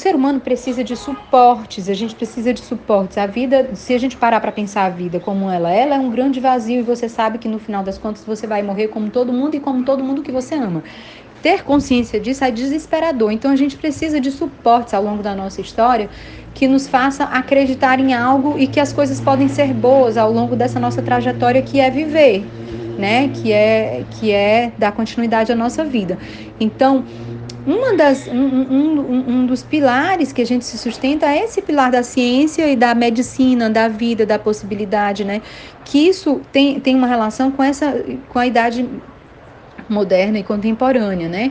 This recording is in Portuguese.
O ser humano precisa de suportes, a gente precisa de suportes. A vida, se a gente parar para pensar a vida como ela é, ela é um grande vazio e você sabe que no final das contas você vai morrer como todo mundo e como todo mundo que você ama. Ter consciência disso é desesperador. Então a gente precisa de suportes ao longo da nossa história que nos faça acreditar em algo e que as coisas podem ser boas ao longo dessa nossa trajetória que é viver, né? Que é que é dar continuidade à nossa vida. Então, uma das, um, um, um, dos pilares que a gente se sustenta é esse pilar da ciência e da medicina, da vida, da possibilidade, né? Que isso tem, tem uma relação com essa com a idade moderna e contemporânea, né?